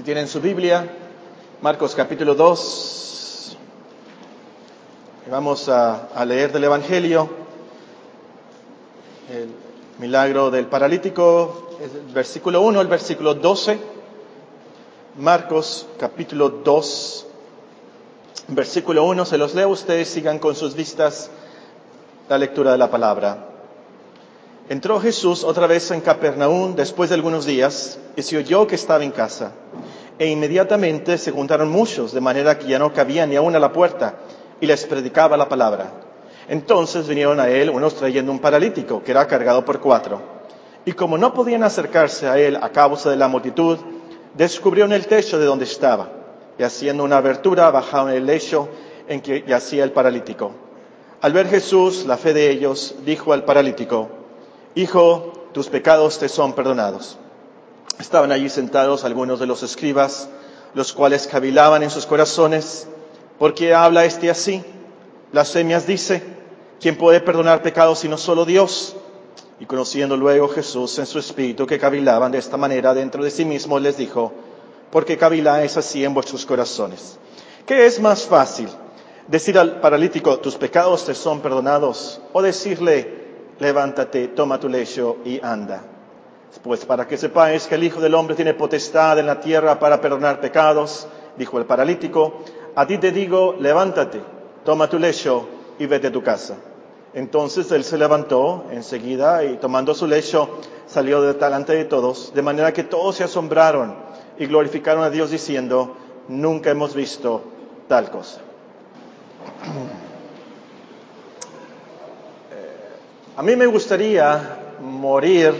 Si tienen su Biblia, Marcos capítulo 2, vamos a, a leer del Evangelio el milagro del paralítico, el versículo 1 al versículo 12. Marcos capítulo 2, versículo 1, se los leo, ustedes sigan con sus vistas la lectura de la palabra. Entró Jesús otra vez en Capernaum después de algunos días y se oyó que estaba en casa. E inmediatamente se juntaron muchos, de manera que ya no cabía ni aún a la puerta, y les predicaba la palabra. Entonces vinieron a él unos trayendo un paralítico, que era cargado por cuatro. Y como no podían acercarse a él a causa de la multitud, descubrieron el techo de donde estaba, y haciendo una abertura bajaron el lecho en que yacía el paralítico. Al ver Jesús la fe de ellos, dijo al paralítico, Hijo, tus pecados te son perdonados. Estaban allí sentados algunos de los escribas, los cuales cavilaban en sus corazones, ¿por qué habla este así? Blasfemias dice, ¿quién puede perdonar pecados sino solo Dios? Y conociendo luego Jesús en su espíritu que cavilaban de esta manera dentro de sí mismo, les dijo, ¿por qué caviláis así en vuestros corazones? ¿Qué es más fácil? ¿Decir al paralítico, tus pecados te son perdonados? ¿O decirle, levántate, toma tu lecho y anda. Pues para que sepáis que el Hijo del Hombre tiene potestad en la tierra para perdonar pecados, dijo el paralítico, a ti te digo, levántate, toma tu lecho y vete a tu casa. Entonces él se levantó enseguida y tomando su lecho salió delante de todos, de manera que todos se asombraron y glorificaron a Dios diciendo, nunca hemos visto tal cosa. A mí me gustaría morir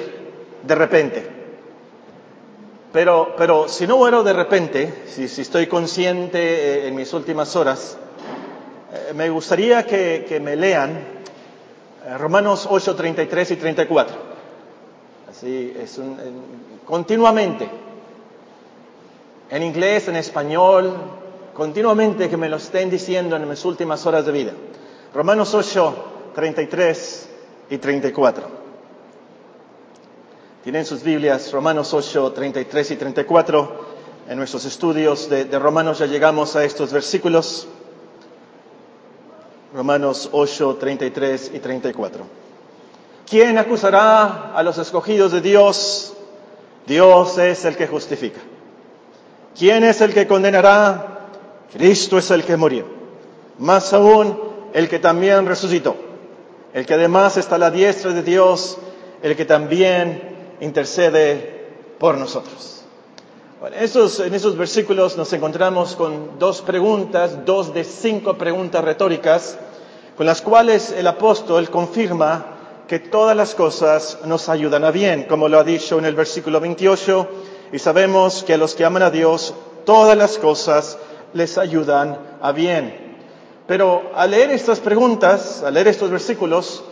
de repente. Pero, pero si no muero de repente, si, si estoy consciente eh, en mis últimas horas, eh, me gustaría que, que me lean eh, Romanos 8, 33 y 34. Así es un, en, continuamente. En inglés, en español, continuamente que me lo estén diciendo en mis últimas horas de vida. Romanos 8, 33 y 34. Tienen sus Biblias, Romanos 8, 33 y 34. En nuestros estudios de, de Romanos ya llegamos a estos versículos. Romanos 8, 33 y 34. ¿Quién acusará a los escogidos de Dios? Dios es el que justifica. ¿Quién es el que condenará? Cristo es el que murió. Más aún, el que también resucitó el que además está a la diestra de Dios, el que también intercede por nosotros. Esos, en esos versículos nos encontramos con dos preguntas, dos de cinco preguntas retóricas, con las cuales el apóstol confirma que todas las cosas nos ayudan a bien, como lo ha dicho en el versículo 28, y sabemos que a los que aman a Dios, todas las cosas les ayudan a bien. Pero al leer estas preguntas, al leer estos versículos,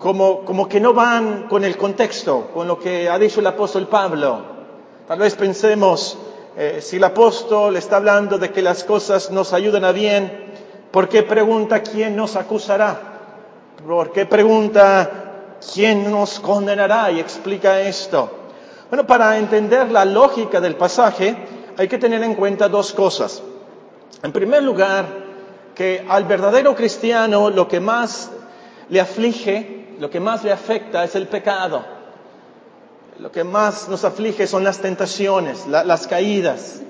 como, como que no van con el contexto, con lo que ha dicho el apóstol Pablo. Tal vez pensemos, eh, si el apóstol está hablando de que las cosas nos ayudan a bien, ¿por qué pregunta quién nos acusará? ¿Por qué pregunta quién nos condenará? Y explica esto. Bueno, para entender la lógica del pasaje hay que tener en cuenta dos cosas. En primer lugar, que al verdadero cristiano lo que más le aflige, lo que más le afecta es el pecado. Lo que más nos aflige son las tentaciones, la, las caídas.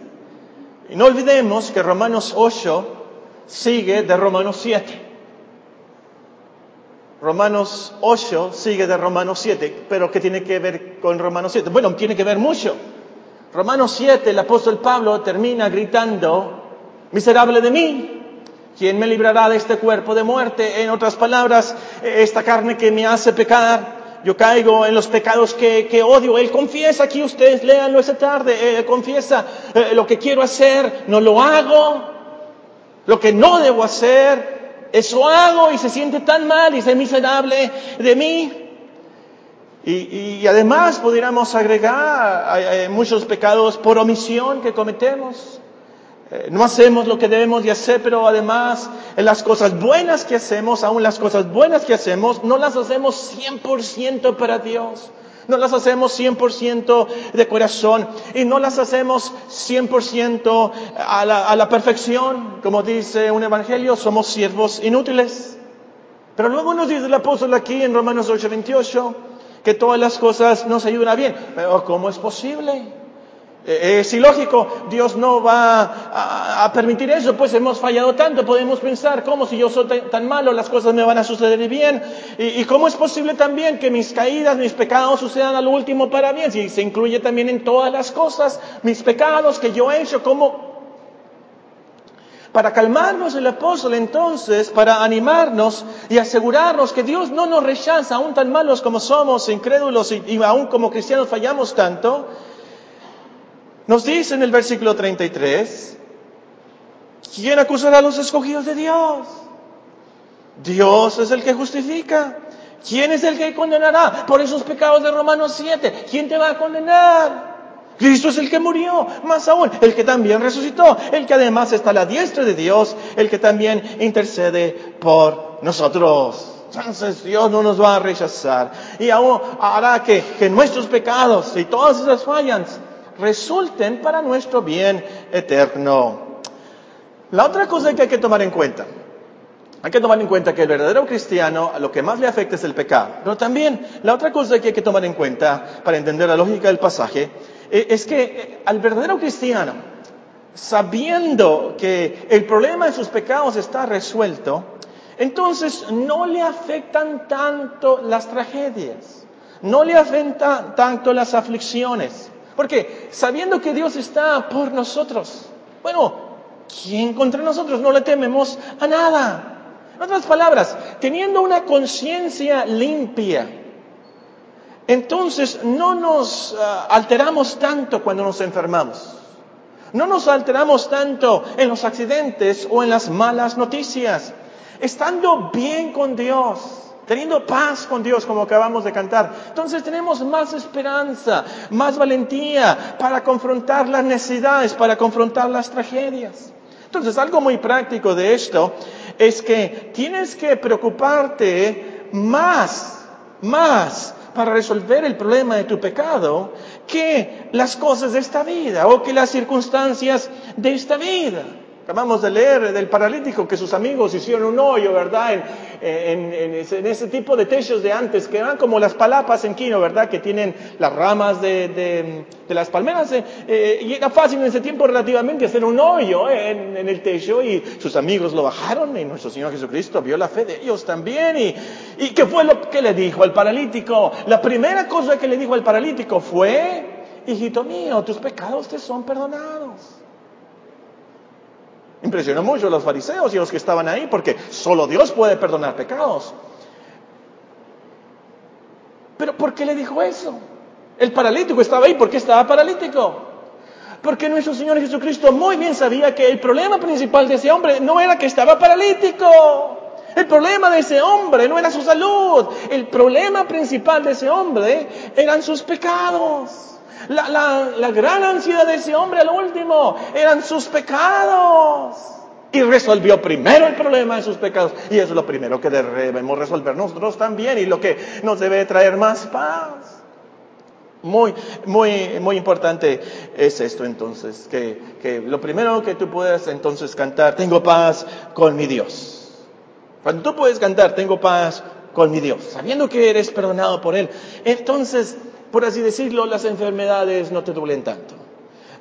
Y no olvidemos que Romanos 8 sigue de Romanos 7. Romanos 8 sigue de Romanos 7, pero ¿qué tiene que ver con Romanos 7? Bueno, tiene que ver mucho. Romanos 7, el apóstol Pablo termina gritando, miserable de mí, ¿Quién me librará de este cuerpo de muerte? En otras palabras, esta carne que me hace pecar, yo caigo en los pecados que, odio. Él confiesa aquí, ustedes léanlo esta tarde, confiesa eh, lo que quiero hacer, no lo hago. Lo que no debo hacer, eso hago y se siente tan mal y es miserable de mí. Y, además pudiéramos agregar muchos pecados por omisión que cometemos. Eh, no hacemos lo que debemos de hacer, pero además en las cosas buenas que hacemos, aún las cosas buenas que hacemos, no las hacemos 100% para Dios. No las hacemos 100% de corazón y no las hacemos 100% a la, a la perfección. Como dice un evangelio, somos siervos inútiles. Pero luego nos dice el apóstol aquí en Romanos 8:28 que todas las cosas nos ayudan bien. Pero ¿cómo es posible? Eh, es ilógico, Dios no va a, permitir eso, pues hemos fallado tanto, podemos pensar, ¿cómo si yo soy tan, malo las cosas me van a suceder bien? Y, y, cómo es posible también que mis caídas, mis pecados sucedan a lo último para bien? Si se incluye también en todas las cosas, mis pecados que yo he hecho, ¿cómo? Para calmarnos el apóstol entonces, para animarnos y asegurarnos que Dios no nos rechaza, aún tan malos como somos, incrédulos y, y aún como cristianos fallamos tanto, nos dice en el versículo 33, ¿quién acusará a los escogidos de Dios? Dios es el que justifica. ¿Quién es el que condenará por esos pecados de Romanos 7? ¿Quién te va a condenar? Cristo es el que murió, más aún, el que también resucitó, el que además está a la diestra de Dios, el que también intercede por nosotros. Entonces Dios no nos va a rechazar y aún hará que, que nuestros pecados y todas esas fallas resulten para nuestro bien eterno. La otra cosa que hay que tomar en cuenta, hay que tomar en cuenta que el verdadero cristiano a lo que más le afecta es el pecado. Pero también la otra cosa que hay que tomar en cuenta para entender la lógica del pasaje eh, es que eh, al verdadero cristiano, sabiendo que el problema de sus pecados está resuelto, entonces no le afectan tanto las tragedias, no le afectan tanto las aflicciones. Porque sabiendo que Dios está por nosotros, bueno, ¿quién contra nosotros? No le tememos a nada. En otras palabras, teniendo una conciencia limpia, entonces no nos ah, alteramos tanto cuando nos enfermamos. No nos alteramos tanto en los accidentes o en las malas noticias. Estando bien con Dios, teniendo paz con Dios como acabamos de cantar. Entonces tenemos más esperanza, más valentía para confrontar las necesidades, para confrontar las tragedias. Entonces algo muy práctico de esto es que tienes que preocuparte más, más para resolver el problema de tu pecado que las cosas de esta vida o que las circunstancias de esta vida. Acabamos de leer del paralítico que sus amigos hicieron un hoyo, ¿verdad? En, ese, tipo de techos de antes, que eran como las palapas en Quino, ¿verdad? Que tienen las ramas de, las palmeras. Eh, eh, y era fácil en ese tiempo relativamente hacer un hoyo en, el techo y sus amigos lo bajaron y nuestro Señor Jesucristo vio la fe de ellos también. Y, y ¿qué fue lo que le dijo al paralítico? La primera cosa que le dijo al paralítico fue, hijito mío, tus pecados te son perdonados. Impresionó mucho a los fariseos y a los que estaban ahí porque solo Dios puede perdonar pecados. Pero ¿por qué le dijo eso? El paralítico estaba ahí. ¿Por qué estaba paralítico? Porque nuestro Señor Jesucristo muy bien sabía que el problema principal de ese hombre no era que estaba paralítico. El problema de ese hombre no era su salud. El problema principal de ese hombre eran sus pecados. La, la, la gran ansiedad de ese hombre al último eran sus pecados. Y resolvió primero el problema de sus pecados. Y eso es lo primero que debemos resolver nosotros también y lo que nos debe traer más paz. Muy, muy, muy importante es esto entonces, que, que lo primero que tú puedes entonces cantar, tengo paz con mi Dios. Cuando tú puedes cantar, tengo paz con mi Dios, sabiendo que eres perdonado por Él, entonces por así decirlo, las enfermedades no te duelen tanto.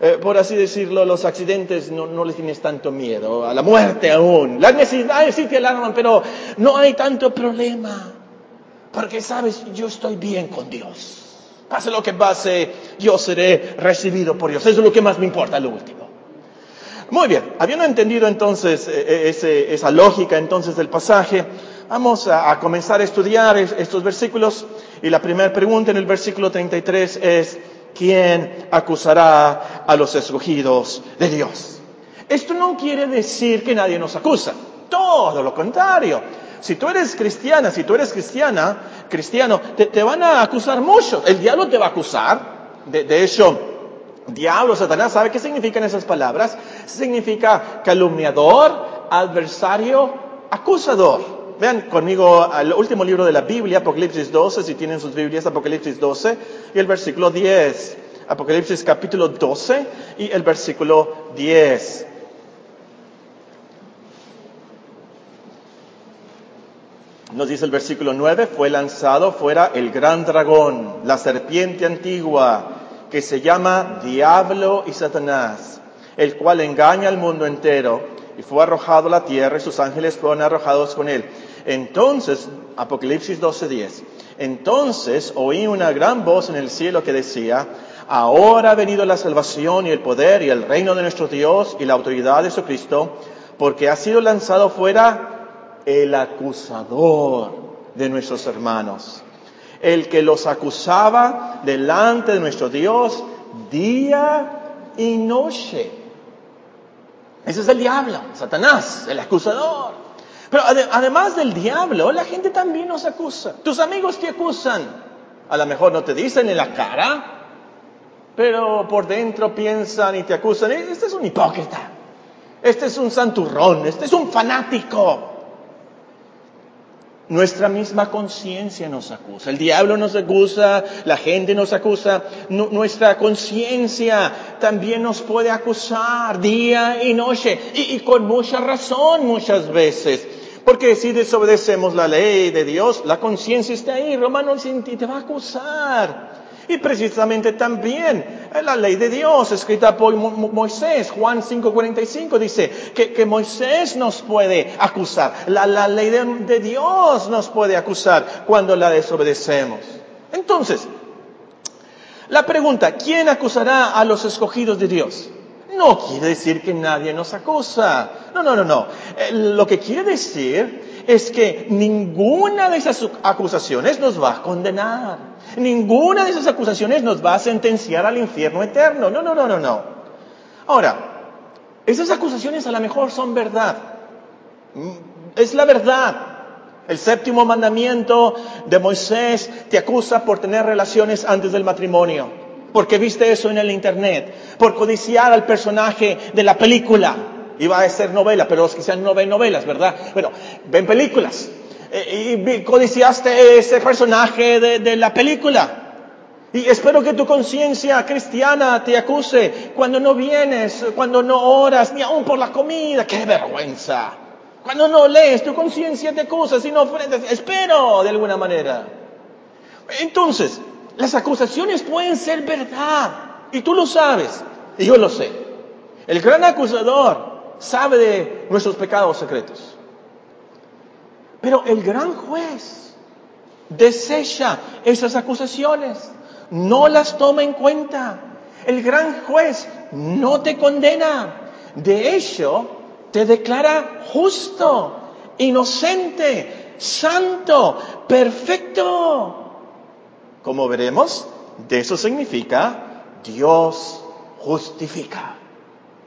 Eh, por así decirlo, los accidentes no, no, les tienes tanto miedo, a la muerte aún. Las necesidades sí te alarman, pero no hay tanto problema. Porque sabes, yo estoy bien con Dios. Pase lo que pase, yo seré recibido por Dios. Eso es lo que más me importa, lo último. Muy bien, habiendo entendido entonces eh, eh, esa lógica entonces del pasaje, vamos a, a comenzar a estudiar estos versículos y la primera pregunta en el versículo 33 es, ¿quién acusará a los escogidos de Dios? Esto no quiere decir que nadie nos acusa, todo lo contrario. Si tú eres cristiana, si tú eres cristiana, cristiano, te, van a acusar mucho. El diablo te va a acusar. De, de hecho, diablo, Satanás, ¿sabe qué significan esas palabras? Significa calumniador, adversario, acusador. Vean conmigo al último libro de la Biblia, Apocalipsis 12, si tienen sus Biblias, Apocalipsis 12 y el versículo 10. Apocalipsis capítulo 12 y el versículo 10. Nos dice el versículo 9, fue lanzado fuera el gran dragón, la serpiente antigua, que se llama Diablo y Satanás, el cual engaña al mundo entero, y fue arrojado a la tierra y sus ángeles fueron arrojados con él. Entonces, Apocalipsis 12:10, entonces oí una gran voz en el cielo que decía, ahora ha venido la salvación y el poder y el reino de nuestro Dios y la autoridad de su Cristo, porque ha sido lanzado fuera el acusador de nuestros hermanos, el que los acusaba delante de nuestro Dios día y noche. Ese es el diablo, Satanás, el acusador. Pero además del diablo, la gente también nos acusa. Tus amigos te acusan. A lo mejor no te dicen en la cara, pero por dentro piensan y te acusan. Este es un hipócrita. Este es un santurrón. Este es un fanático. Nuestra misma conciencia nos acusa. El diablo nos acusa, la gente nos acusa. nuestra conciencia también nos puede acusar día y noche. Y, con mucha razón muchas veces. Porque si desobedecemos la ley de Dios, la conciencia está ahí. Romanos te va a acusar. Y precisamente también la ley de Dios escrita por Moisés, Juan 5:45 dice que, Moisés nos puede acusar, la, ley de, Dios nos puede acusar cuando la desobedecemos. Entonces, la pregunta, ¿quién acusará a los escogidos de Dios? No quiere decir que nadie nos acusa. No, no, no, no. Eh, lo que quiere decir es que ninguna de esas acusaciones nos va a condenar. Ninguna de esas acusaciones nos va a sentenciar al infierno eterno. No, no, no, no, no. Ahora, esas acusaciones a lo mejor son verdad. Mm, es la verdad. El séptimo mandamiento de Moisés te acusa por tener relaciones antes del matrimonio. Porque viste eso en el internet. Por codiciar al personaje de la película. Iba a ser novela, pero los que sean no ven novelas, ¿verdad? Bueno, ven películas. Eh, y codiciaste ese personaje de, la película. Y espero que tu conciencia cristiana te acuse cuando no vienes, cuando no oras, ni aún por la comida. ¡Qué vergüenza! Cuando no lees, tu conciencia te acusa, si no ofrendas. Espero, de alguna manera. Entonces, las acusaciones pueden ser verdad. Y tú lo sabes. Y yo lo sé. El gran acusador sabe de nuestros pecados secretos. Pero el gran juez desecha esas acusaciones, no las toma en cuenta. El gran juez no te condena, de hecho te declara justo, inocente, santo, perfecto. Como veremos, de eso significa Dios justifica.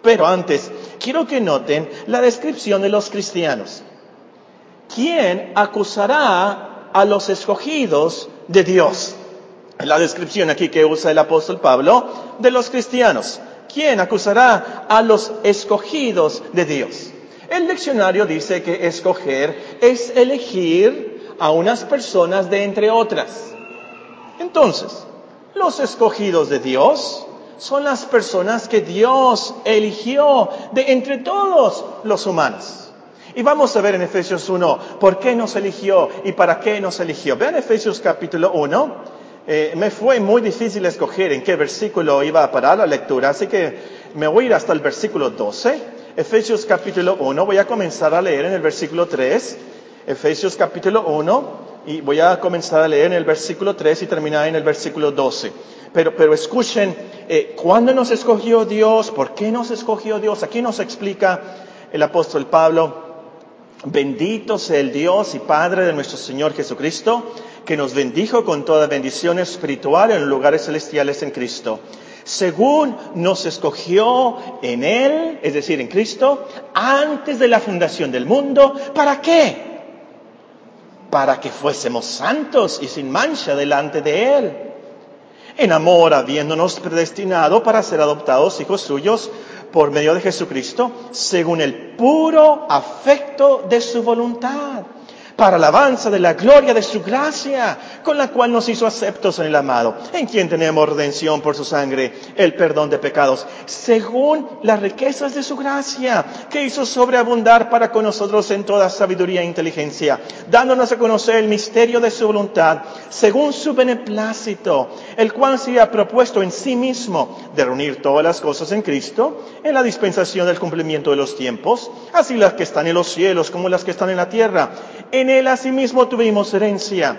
Pero antes, quiero que noten la descripción de los cristianos. ¿quién acusará a los escogidos de Dios? La descripción aquí que usa el apóstol Pablo de los cristianos. ¿Quién acusará a los escogidos de Dios? El diccionario dice que escoger es elegir a unas personas de entre otras. Entonces, los escogidos de Dios son las personas que Dios eligió de entre todos los humanos. Y vamos a ver en Efesios 1 por qué nos eligió y para qué nos eligió. Vean Efesios capítulo 1. Eh, me fue muy difícil escoger en qué versículo iba a parar la lectura, así que me voy a ir hasta el versículo 12. Efesios capítulo 1, voy a comenzar a leer en el versículo 3. Efesios capítulo 1, y voy a comenzar a leer en el versículo 3 y terminar en el versículo 12. Pero, pero escuchen, eh, ¿cuándo nos escogió Dios? ¿Por qué nos escogió Dios? Aquí nos explica el apóstol Pablo Bendito sea el Dios y Padre de nuestro Señor Jesucristo, que nos bendijo con toda bendición espiritual en lugares celestiales en Cristo, según nos escogió en Él, es decir, en Cristo, antes de la fundación del mundo. ¿Para qué? Para que fuésemos santos y sin mancha delante de Él. En amor, habiéndonos predestinado para ser adoptados hijos suyos por medio de Jesucristo, según el puro afecto de su voluntad, para alabanza de la gloria de su gracia, con la cual nos hizo aceptos en el amado, en quien tenemos redención por su sangre, el perdón de pecados, según las riquezas de su gracia, que hizo sobreabundar para con nosotros en toda sabiduría e inteligencia, dándonos a conocer el misterio de su voluntad, según su beneplácito, el cual se ha propuesto en sí mismo de reunir todas las cosas en Cristo, en la dispensación del cumplimiento de los tiempos, así las que están en los cielos como las que están en la tierra en él asimismo tuvimos herencia,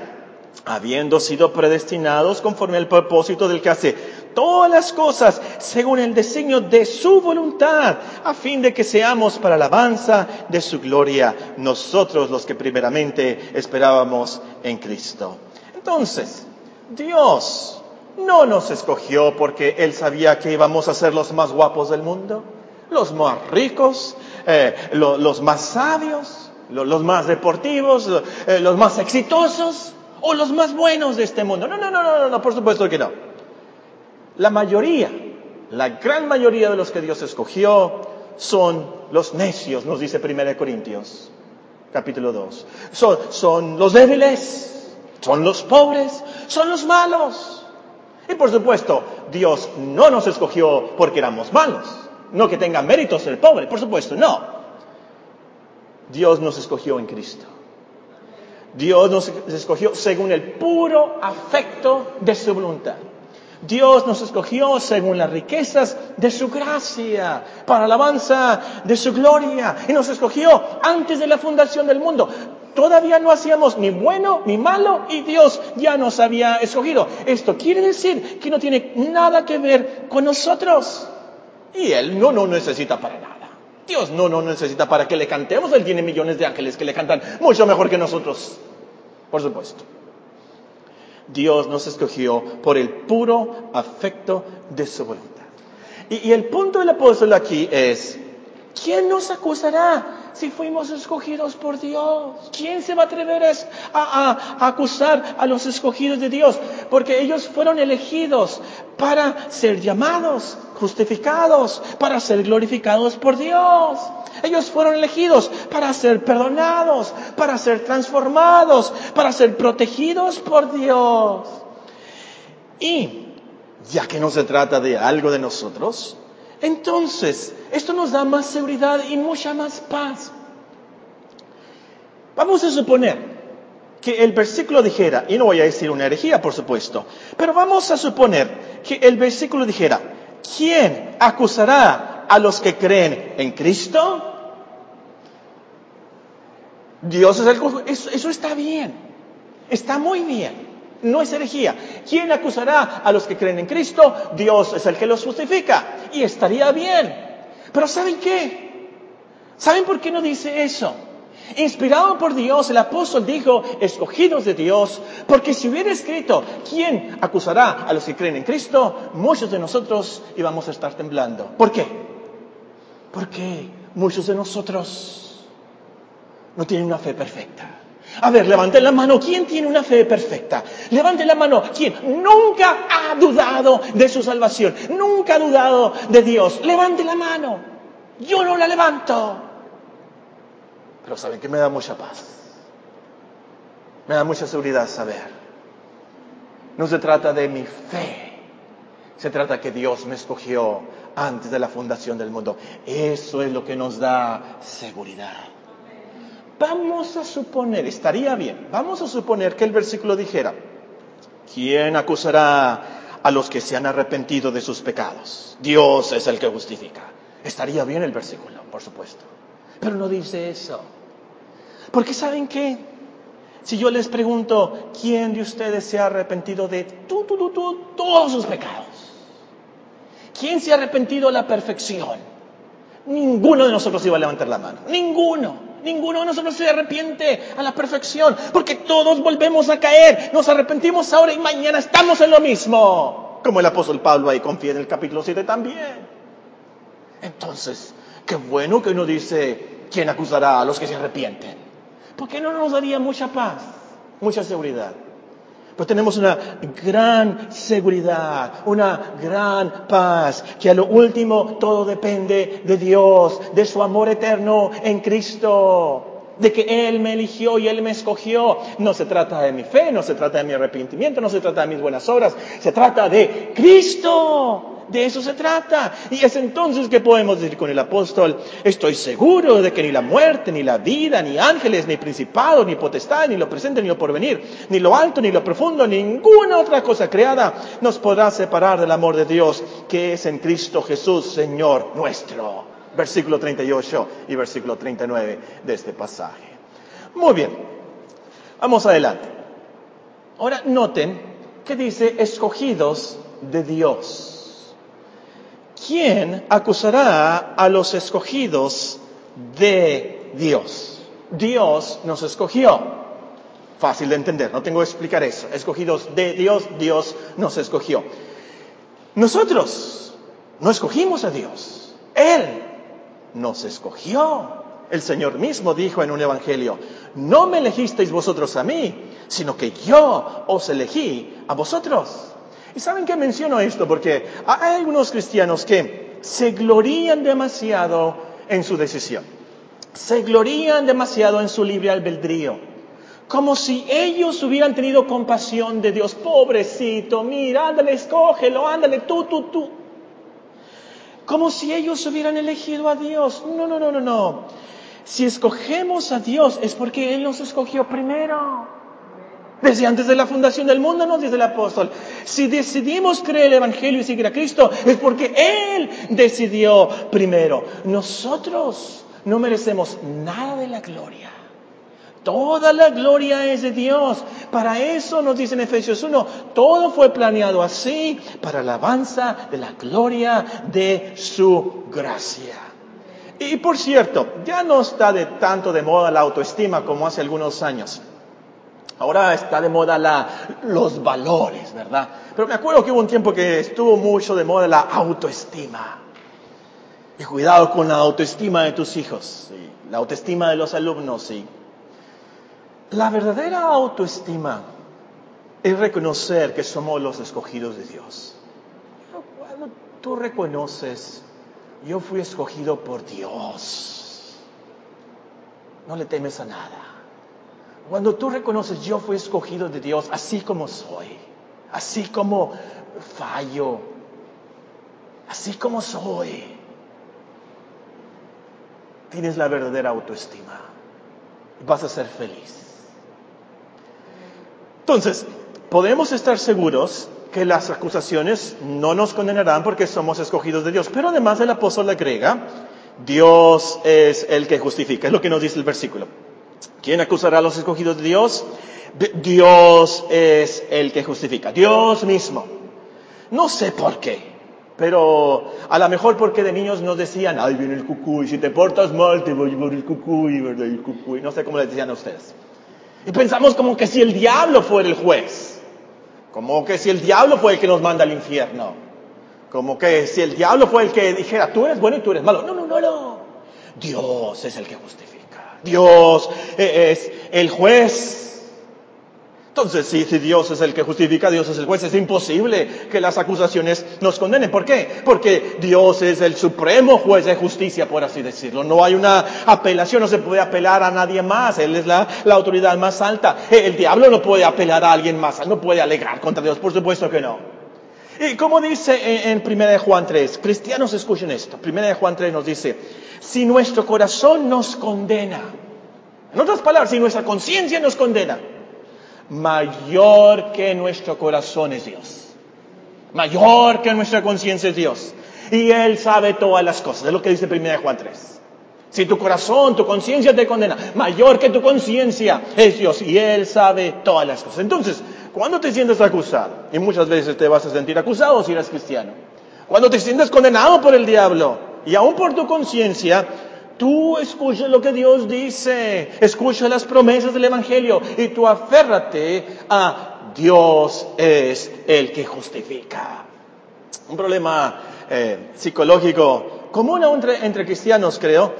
habiendo sido predestinados conforme al propósito del que hace todas las cosas según el designio de su voluntad, a fin de que seamos para alabanza de su gloria, nosotros los que primeramente esperábamos en Cristo. Entonces, Dios no nos escogió porque Él sabía que íbamos a ser los más guapos del mundo, los más ricos, eh, los más sabios los más deportivos, eh, los más exitosos o los más buenos de este mundo. No, no, no, no, no, por supuesto que no. La mayoría, la gran mayoría de los que Dios escogió son los necios, nos dice 1 Corintios, capítulo 2. Son, son los débiles, son los pobres, son los malos. Y por supuesto, Dios no nos escogió porque éramos malos. No que tenga méritos el pobre, por supuesto, no. Dios nos escogió en Cristo. Dios nos escogió según el puro afecto de su voluntad. Dios nos escogió según las riquezas de su gracia, para alabanza de su gloria. Y nos escogió antes de la fundación del mundo. Todavía no hacíamos ni bueno ni malo y Dios ya nos había escogido. Esto quiere decir que no tiene nada que ver con nosotros. Y Él no nos necesita para nada. Dios no nos necesita para que le cantemos. Él tiene millones de ángeles que le cantan mucho mejor que nosotros. Por supuesto. Dios nos escogió por el puro afecto de su voluntad. Y, el punto del apóstol aquí es, ¿quién nos acusará si fuimos escogidos por Dios? ¿Quién se va a atrever a, acusar a los escogidos de Dios? Porque ellos fueron elegidos para ser llamados, justificados, para ser glorificados por Dios. Ellos fueron elegidos para ser perdonados, para ser transformados, para ser protegidos por Dios. Y ya que no se trata de algo de nosotros, entonces esto nos da más seguridad y mucha más paz. Vamos a suponer que el versículo dijera, y no voy a decir una herejía, por supuesto, pero vamos a suponer que el versículo dijera, ¿quién acusará a los que creen en Cristo? Dios es el eso, eso está bien, está muy bien, no es herejía. ¿Quién acusará a los que creen en Cristo? Dios es el que los justifica y estaría bien. Pero ¿saben qué? ¿Saben por qué no dice eso? Inspirado por Dios, el apóstol dijo, escogidos de Dios, porque si hubiera escrito, ¿quién acusará a los que creen en Cristo? Muchos de nosotros íbamos a estar temblando. ¿Por qué? Porque muchos de nosotros no tienen una fe perfecta. A ver, levanten la mano. ¿Quién tiene una fe perfecta? Levanten la mano. ¿Quién nunca ha dudado de su salvación? Nunca ha dudado de Dios. Levante la mano. Yo no la levanto. Pero ¿saben que me da mucha paz? Me da mucha seguridad saber. No se trata de mi fe. Se trata que Dios me escogió antes de la fundación del mundo. Eso es lo que nos da seguridad. Vamos a suponer, estaría bien, vamos a suponer que el versículo dijera, ¿quién acusará a los que se han arrepentido de sus pecados? Dios es el que justifica. Estaría bien el versículo, por supuesto. Pero no dice eso. Porque ¿saben qué? Si yo les pregunto, ¿quién de ustedes se ha arrepentido de todos sus pecados? ¿Quién se ha arrepentido a la perfección? Ninguno de nosotros iba a levantar la mano. Ninguno. Ninguno de nosotros se arrepiente a la perfección. Porque todos volvemos a caer. Nos arrepentimos ahora y mañana estamos en lo mismo. Como el apóstol Pablo ahí confía en el capítulo 7 también. Entonces, qué bueno que uno dice, ¿quién acusará a los que se arrepienten? ¿Por qué no nos daría mucha paz, mucha seguridad? Pues tenemos una gran seguridad, una gran paz, que a lo último todo depende de Dios, de su amor eterno en Cristo. de que Él me eligió y Él me escogió. No se trata de mi fe, no se trata de mi arrepentimiento, no se trata de mis buenas obras, se trata de Cristo. De eso se trata. Y es entonces que podemos decir con el apóstol, estoy seguro de que ni la muerte, ni la vida, ni ángeles, ni principados, ni potestad, ni lo presente, ni lo porvenir, ni lo alto, ni lo profundo, ninguna otra cosa creada nos podrá separar del amor de Dios que es en Cristo Jesús, Señor nuestro. Versículo 38 y versículo 39 de este pasaje. Muy bien, vamos adelante. Ahora noten que dice escogidos de Dios. ¿Quién acusará a los escogidos de Dios? Dios nos escogió. Fácil de entender, no tengo que explicar eso. Escogidos de Dios, Dios nos escogió. Nosotros no escogimos a Dios, Él nos escogió. El Señor mismo dijo en un evangelio, no me elegisteis vosotros a mí, sino que yo os elegí a vosotros. ¿Y saben qué menciono esto? Porque hay algunos cristianos que se glorían demasiado en su decisión. Se glorían demasiado en su libre albedrío. Como si ellos hubieran tenido compasión de Dios. Pobrecito, mira, ándale, escógelo, ándale, tú, tú, tú. Como si ellos hubieran elegido a Dios. No, no, no, no, no. Si escogemos a Dios es porque Él nos escogió primero. Desde antes de la fundación del mundo, nos dice el apóstol. Si decidimos creer el Evangelio y seguir a Cristo, es porque Él decidió primero. Nosotros no merecemos nada de la gloria. Toda la gloria es de Dios. Para eso nos dice en Efesios 1, todo fue planeado así para la alabanza de la gloria de su gracia. Y por cierto, ya no está de tanto de moda la autoestima como hace algunos años. Ahora está de moda la, los valores, ¿verdad? Pero me acuerdo que hubo un tiempo que estuvo mucho de moda la autoestima. Y cuidado con la autoestima de tus hijos, la autoestima de los alumnos. Y la verdadera autoestima es reconocer que somos los escogidos de Dios. Cuando tú reconoces, yo fui escogido por Dios, no le temes a nada. Cuando tú reconoces, yo fui escogido de Dios así como soy, así como fallo, así como soy, tienes la verdadera autoestima y vas a ser feliz. Entonces, podemos estar seguros que las acusaciones no nos condenarán porque somos escogidos de Dios, pero además el apóstol agrega, Dios es el que justifica, es lo que nos dice el versículo. ¿Quién acusará a los escogidos de Dios? Dios es el que justifica, Dios mismo. No sé por qué, pero a lo mejor porque de niños nos decían, ay, viene el cucuy, si te portas mal te voy a llevar el cucuy, ¿verdad? El cucuy, no sé cómo les decían a ustedes. Y pensamos como que si el diablo fuera el juez, como que si el diablo fue el que nos manda al infierno, como que si el diablo fue el que dijera, tú eres bueno y tú eres malo. No, no, no, no. Dios es el que justifica. Dios es el juez. Entonces, si, Dios es el que justifica, Dios es el juez, es imposible que las acusaciones nos condenen. ¿Por qué? Porque Dios es el supremo juez de justicia, por así decirlo. No hay una apelación, no se puede apelar a nadie más. Él es la, autoridad más alta. El diablo no puede apelar a alguien más, no puede alegar contra Dios, por supuesto que no. Y como dice en, en 1 Juan 3, cristianos escuchen esto. 1 Juan 3 nos dice, si nuestro corazón nos condena, en otras palabras, si nuestra conciencia nos condena, mayor que nuestro corazón es Dios. Mayor que nuestra conciencia es Dios. Y Él sabe todas las cosas. Es lo que dice 1 Juan 3. Si tu corazón, tu conciencia te condena, mayor que tu conciencia es Dios. Y Él sabe todas las cosas. Entonces, cuando te sientes acusado, y muchas veces te vas a sentir acusado si eres cristiano, cuando te sientes condenado por el diablo, y aún por tu conciencia, tú escucha lo que Dios dice, escucha las promesas del Evangelio y tú aférrate a Dios es el que justifica. Un problema eh, psicológico común entre, entre cristianos, creo,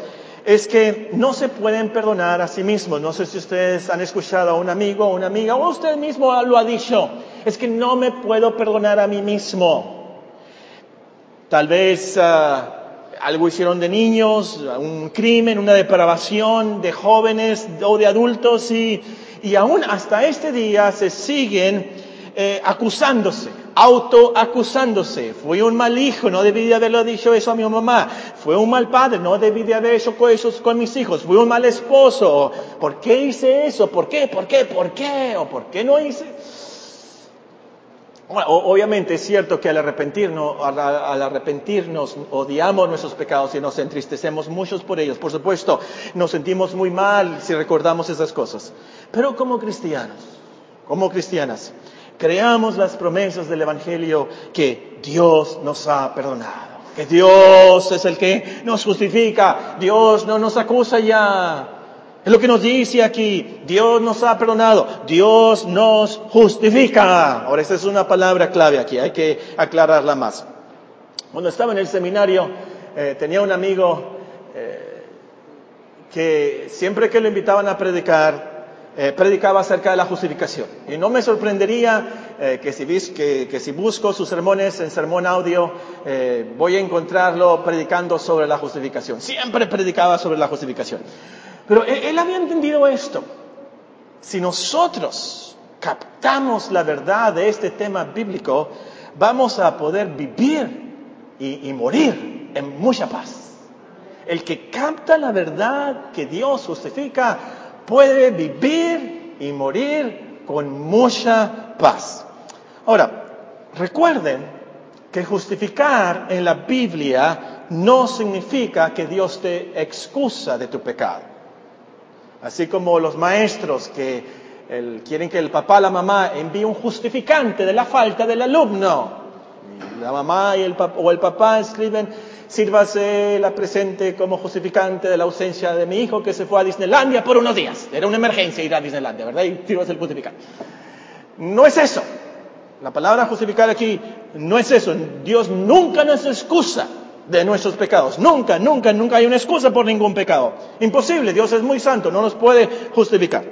es que no se pueden perdonar a sí mismos. No sé si ustedes han escuchado a un amigo o una amiga, o usted mismo lo ha dicho. Es que no me puedo perdonar a mí mismo. Tal vez ah, algo hicieron de niños, un crimen, una depravación de jóvenes o de adultos y, y aún hasta este día se siguen eh, acusándose, autoacusándose. Fui un mal hijo, no debí de haberlo dicho eso a mi mamá. Fue un mal padre, no debí de haber hecho eso con mis hijos. Fui un mal esposo. ¿Por qué hice eso? ¿Por qué? ¿Por qué? ¿Por qué? ¿O por qué no hice? obviamente es cierto que al arrepentirnos, al arrepentirnos odiamos nuestros pecados y nos entristecemos muchos por ellos. Por supuesto, nos sentimos muy mal si recordamos esas cosas. Pero como cristianos, como cristianas, creamos las promesas del Evangelio que Dios nos ha perdonado, que Dios es el que nos justifica, Dios no nos acusa ya, es lo que nos dice aquí. Dios nos ha perdonado. Dios nos justifica. Ahora, esta es una palabra clave aquí. Hay que aclararla más. Cuando estaba en el seminario, eh, tenía un amigo eh, que siempre que lo invitaban a predicar, eh, predicaba acerca de la justificación. Y no me sorprendería que si, que, que, si busco sus sermones en sermón audio, voy a encontrarlo predicando sobre la justificación. Siempre predicaba sobre la justificación. Pero él había entendido esto. Si nosotros captamos la verdad de este tema bíblico, vamos a poder vivir y, morir en mucha paz. El que capta la verdad que Dios justifica puede vivir y morir con mucha paz. Ahora, recuerden que justificar en la Biblia no significa que Dios te excusa de tu pecado. Así como los maestros que quieren que el papá, la mamá envíe un justificante de la falta del alumno. la mamá y o el papá escriben, sírvase la presente como justificante de la ausencia de mi hijo que se fue a Disneylandia por unos días. Era una emergencia ir a Disneylandia, ¿verdad? Y sírvase el justificante. No es eso. La palabra justificar aquí no es eso. Dios nunca nos excusa de nuestros pecados. Nunca, nunca, nunca hay una excusa por ningún pecado. Imposible, Dios es muy santo, no nos puede justificar.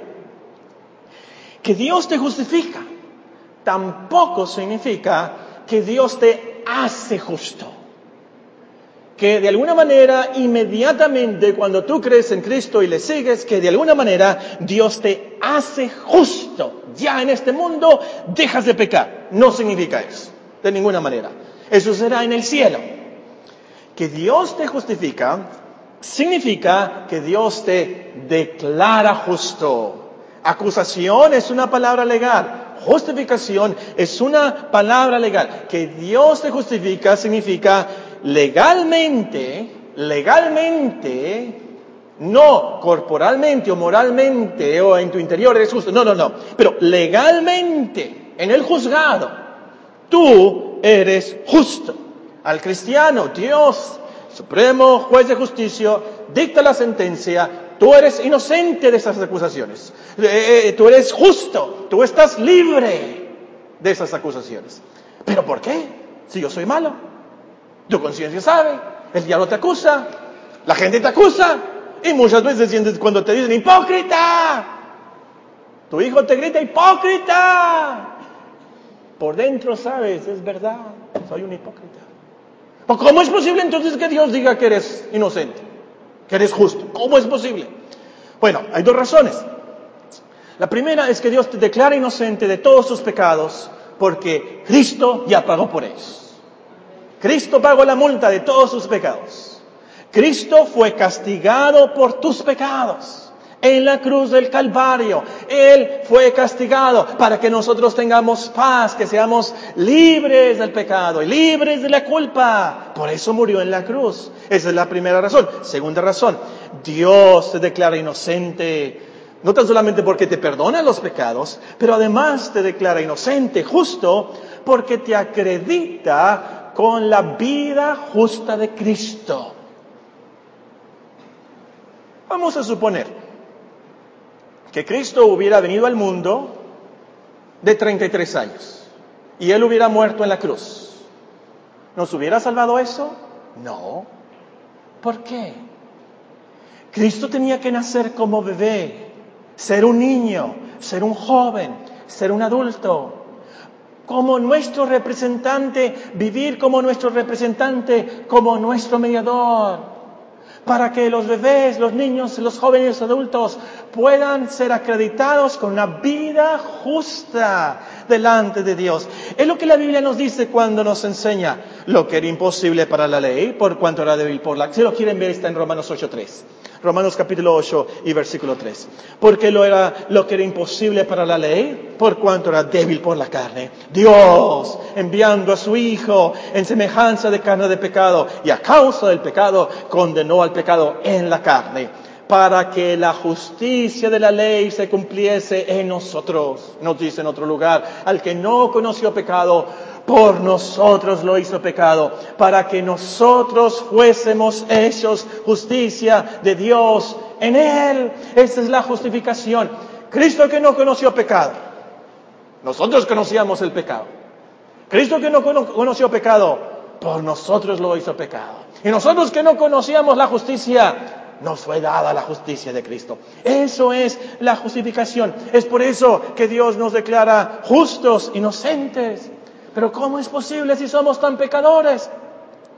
Que Dios te justifica tampoco significa que Dios te hace justo. Que de alguna manera, inmediatamente cuando tú crees en Cristo y le sigues, que de alguna manera Dios te hace justo. Ya en este mundo dejas de pecar. No significa eso, de ninguna manera. Eso será en el cielo que Dios te justifica significa que Dios te declara justo. Acusación es una palabra legal. Justificación es una palabra legal. Que Dios te justifica significa legalmente, legalmente, no corporalmente o moralmente o en tu interior eres justo. No, no, no. Pero legalmente, en el juzgado, tú eres justo al cristiano, Dios, supremo juez de justicia, dicta la sentencia, tú eres inocente de esas acusaciones, eh, eh, tú eres justo, tú estás libre de esas acusaciones. ¿Pero por qué? Si yo soy malo, tu conciencia sabe, el diablo te acusa, la gente te acusa, y muchas veces cuando te dicen hipócrita, tu hijo te grita hipócrita, por dentro sabes, es verdad, soy un hipócrita. ¿Cómo es posible entonces que Dios diga que eres inocente, que eres justo? ¿Cómo es posible? Bueno, hay dos razones. La primera es que Dios te declara inocente de todos tus pecados porque Cristo ya pagó por ellos. Cristo pagó la multa de todos tus pecados. Cristo fue castigado por tus pecados en la cruz del Calvario. Él fue castigado para que nosotros tengamos paz, que seamos libres del pecado y libres de la culpa. Por eso murió en la cruz. Esa es la primera razón. Segunda razón, Dios te declara inocente. No tan solamente porque te perdona los pecados, pero además te declara inocente, justo, porque te acredita con la vida justa de Cristo. Vamos a suponer que Cristo hubiera venido al mundo de 33 años y Él hubiera muerto en la cruz. ¿Nos hubiera salvado eso? No. ¿Por qué? Cristo tenía que nacer como bebé, ser un niño, ser un joven, ser un adulto. Como nuestro representante, vivir como nuestro representante, como nuestro mediador para que los bebés, los niños, los jóvenes, los adultos puedan ser acreditados con una vida justa delante de Dios. Es lo que la Biblia nos dice cuando nos enseña lo que era imposible para la ley, por cuanto era débil por la... Si lo quieren ver, está en Romanos 8.3. Romanos capítulo 8 y versículo 3. Porque lo era lo que era imposible para la ley, por cuanto era débil por la carne. Dios, enviando a su Hijo en semejanza de carne de pecado, y a causa del pecado, condenó al pecado en la carne, para que la justicia de la ley se cumpliese en nosotros. Nos dice en otro lugar, al que no conoció pecado, por nosotros lo hizo pecado, para que nosotros fuésemos hechos justicia de Dios en Él. Esa es la justificación. Cristo que no conoció pecado. Nosotros conocíamos el pecado. Cristo que no conoció pecado, por nosotros lo hizo pecado. Y nosotros que no conocíamos la justicia, nos fue dada la justicia de Cristo. Eso es la justificación. Es por eso que Dios nos declara justos, inocentes. Pero ¿cómo es posible si somos tan pecadores?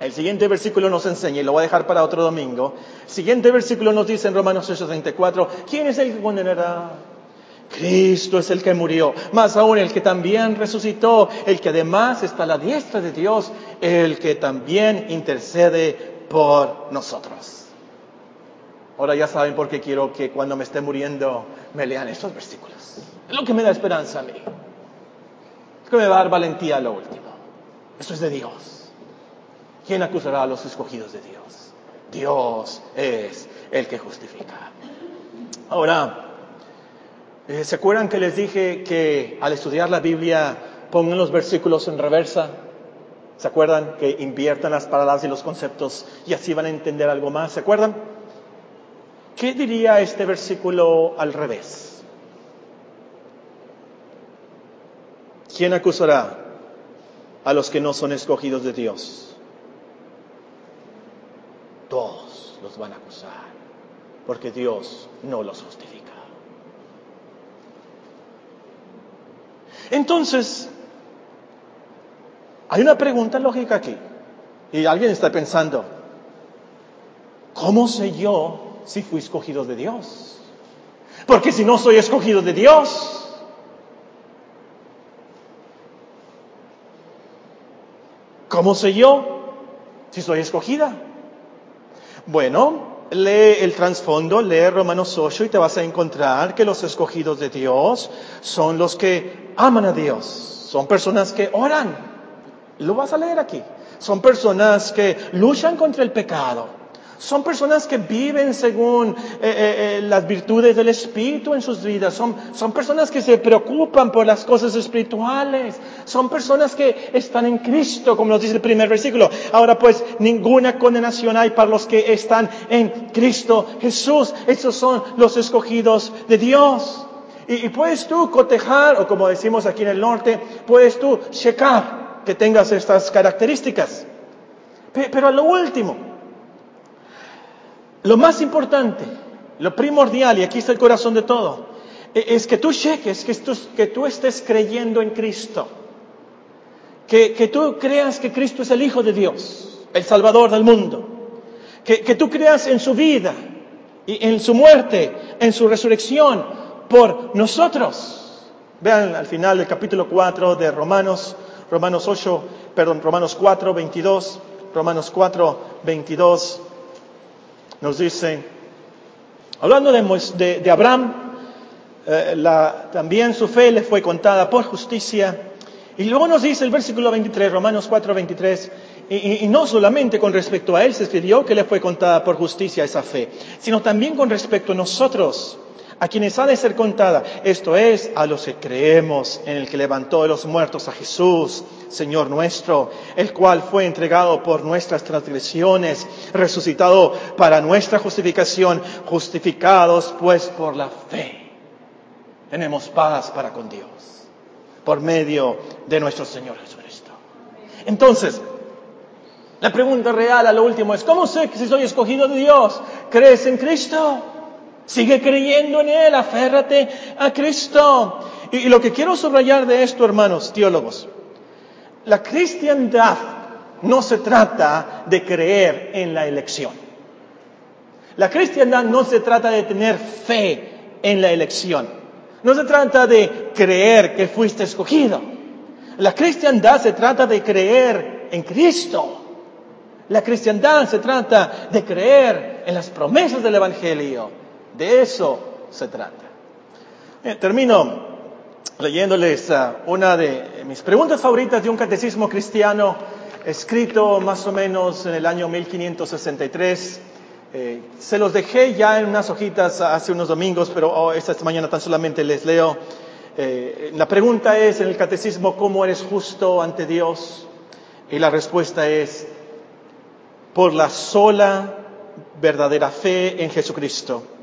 El siguiente versículo nos enseña, y lo voy a dejar para otro domingo. El siguiente versículo nos dice en Romanos 8:34, ¿quién es el que condenará? Cristo es el que murió, más aún el que también resucitó, el que además está a la diestra de Dios, el que también intercede por nosotros. Ahora ya saben por qué quiero que cuando me esté muriendo me lean estos versículos. Es lo que me da esperanza a mí que me va a dar valentía a lo último. Esto es de Dios. ¿Quién acusará a los escogidos de Dios? Dios es el que justifica. Ahora, eh, ¿se acuerdan que les dije que al estudiar la Biblia pongan los versículos en reversa? ¿Se acuerdan que inviertan las palabras y los conceptos y así van a entender algo más? ¿Se acuerdan? ¿Qué diría este versículo al revés? ¿Quién acusará a los que no son escogidos de Dios? Todos los van a acusar, porque Dios no los justifica. Entonces, hay una pregunta lógica aquí. Y alguien está pensando, ¿cómo sé yo si fui escogido de Dios? Porque si no soy escogido de Dios, ¿Cómo sé yo si soy escogida? Bueno, lee el trasfondo, lee Romanos 8 y te vas a encontrar que los escogidos de Dios son los que aman a Dios, son personas que oran. Lo vas a leer aquí. Son personas que luchan contra el pecado, son personas que viven según eh, eh, eh, las virtudes del Espíritu en sus vidas. Son, son personas que se preocupan por las cosas espirituales. Son personas que están en Cristo, como nos dice el primer versículo. Ahora pues, ninguna condenación hay para los que están en Cristo Jesús. Esos son los escogidos de Dios. Y, y puedes tú cotejar, o como decimos aquí en el norte, puedes tú checar que tengas estas características. Pero a lo último, lo más importante, lo primordial, y aquí está el corazón de todo, e-, es que tú cheques, que tú, que tú estés creyendo en Cristo. Que, que, tú creas que Cristo es el Hijo de Dios, el Salvador del mundo. Que, que tú creas en su vida, y en su muerte, en su resurrección por nosotros. Vean al final del capítulo 4 de Romanos, Romanos 8, perdón, Romanos 4, 22, Romanos 4, 22 nos dice, hablando de, de, Abraham, eh, la, también su fe le fue contada por justicia. Y luego nos dice el versículo 23, Romanos 4, 23, y, y, no solamente con respecto a él se escribió que le fue contada por justicia esa fe, sino también con respecto a nosotros a quienes ha de ser contada, esto es, a los que creemos en el que levantó de los muertos a Jesús, Señor nuestro, el cual fue entregado por nuestras transgresiones, resucitado para nuestra justificación, justificados pues por la fe. Tenemos paz para con Dios, por medio de nuestro Señor Jesucristo. Entonces, la pregunta real a lo último es, ¿cómo sé que si soy escogido de Dios? ¿Crees en Cristo? Sigue creyendo en Él, aférrate a Cristo. Y, lo que quiero subrayar de esto, hermanos teólogos, la cristiandad no se trata de creer en la elección. La cristiandad no se trata de tener fe en la elección. No se trata de creer que fuiste escogido. La cristiandad se trata de creer en Cristo. La cristiandad se trata de creer en las promesas del Evangelio. De eso se trata. Termino leyéndoles uh, una de mis preguntas favoritas de un catecismo cristiano escrito más o menos en el año 1563. Eh, se los dejé ya en unas hojitas hace unos domingos, pero oh, esta mañana tan solamente les leo. Eh, la pregunta es en el catecismo, ¿cómo eres justo ante Dios? Y la respuesta es, por la sola verdadera fe en Jesucristo.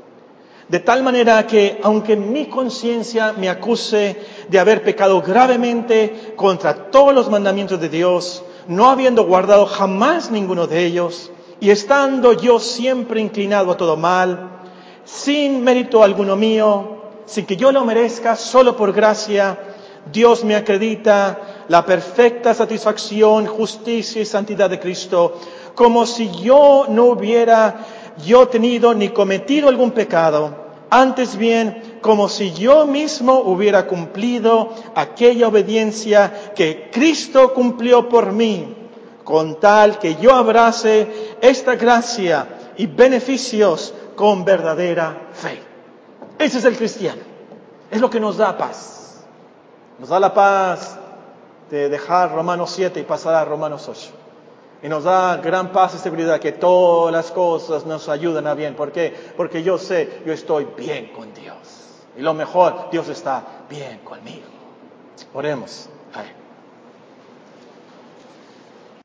De tal manera que, aunque mi conciencia me acuse de haber pecado gravemente contra todos los mandamientos de Dios, no habiendo guardado jamás ninguno de ellos, y estando yo siempre inclinado a todo mal, sin mérito alguno mío, sin que yo lo merezca, solo por gracia, Dios me acredita la perfecta satisfacción, justicia y santidad de Cristo, como si yo no hubiera yo tenido ni cometido algún pecado, antes bien como si yo mismo hubiera cumplido aquella obediencia que Cristo cumplió por mí, con tal que yo abrace esta gracia y beneficios con verdadera fe. Ese es el cristiano. Es lo que nos da paz. Nos da la paz de dejar Romanos 7 y pasar a Romanos 8. Y nos da gran paz y seguridad que todas las cosas nos ayudan a bien. ¿Por qué? Porque yo sé, yo estoy bien con Dios. Y lo mejor, Dios está bien conmigo. Oremos.